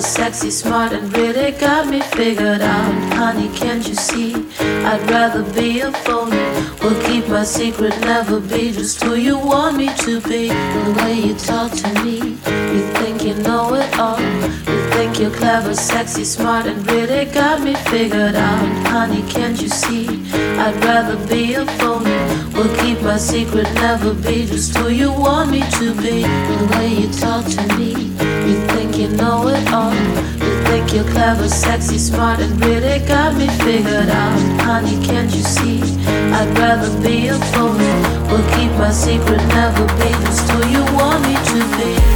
sexy, smart, and really got me figured out. Honey, can't you see? I'd rather be a phony. Will keep my secret, never be just who you want me to be. The way you talk to me, you think you know it all. You think you're clever, sexy, smart, and really got me figured out. Honey, can't you see? I'd rather be a phony. Will keep my secret, never be just who you want me to be. The way you talk to me, you know it all. You think you're clever, sexy, smart, and really got me figured out. Honey, can't you see? I'd rather be a phony. Will keep my secret, never be just who you want me to be.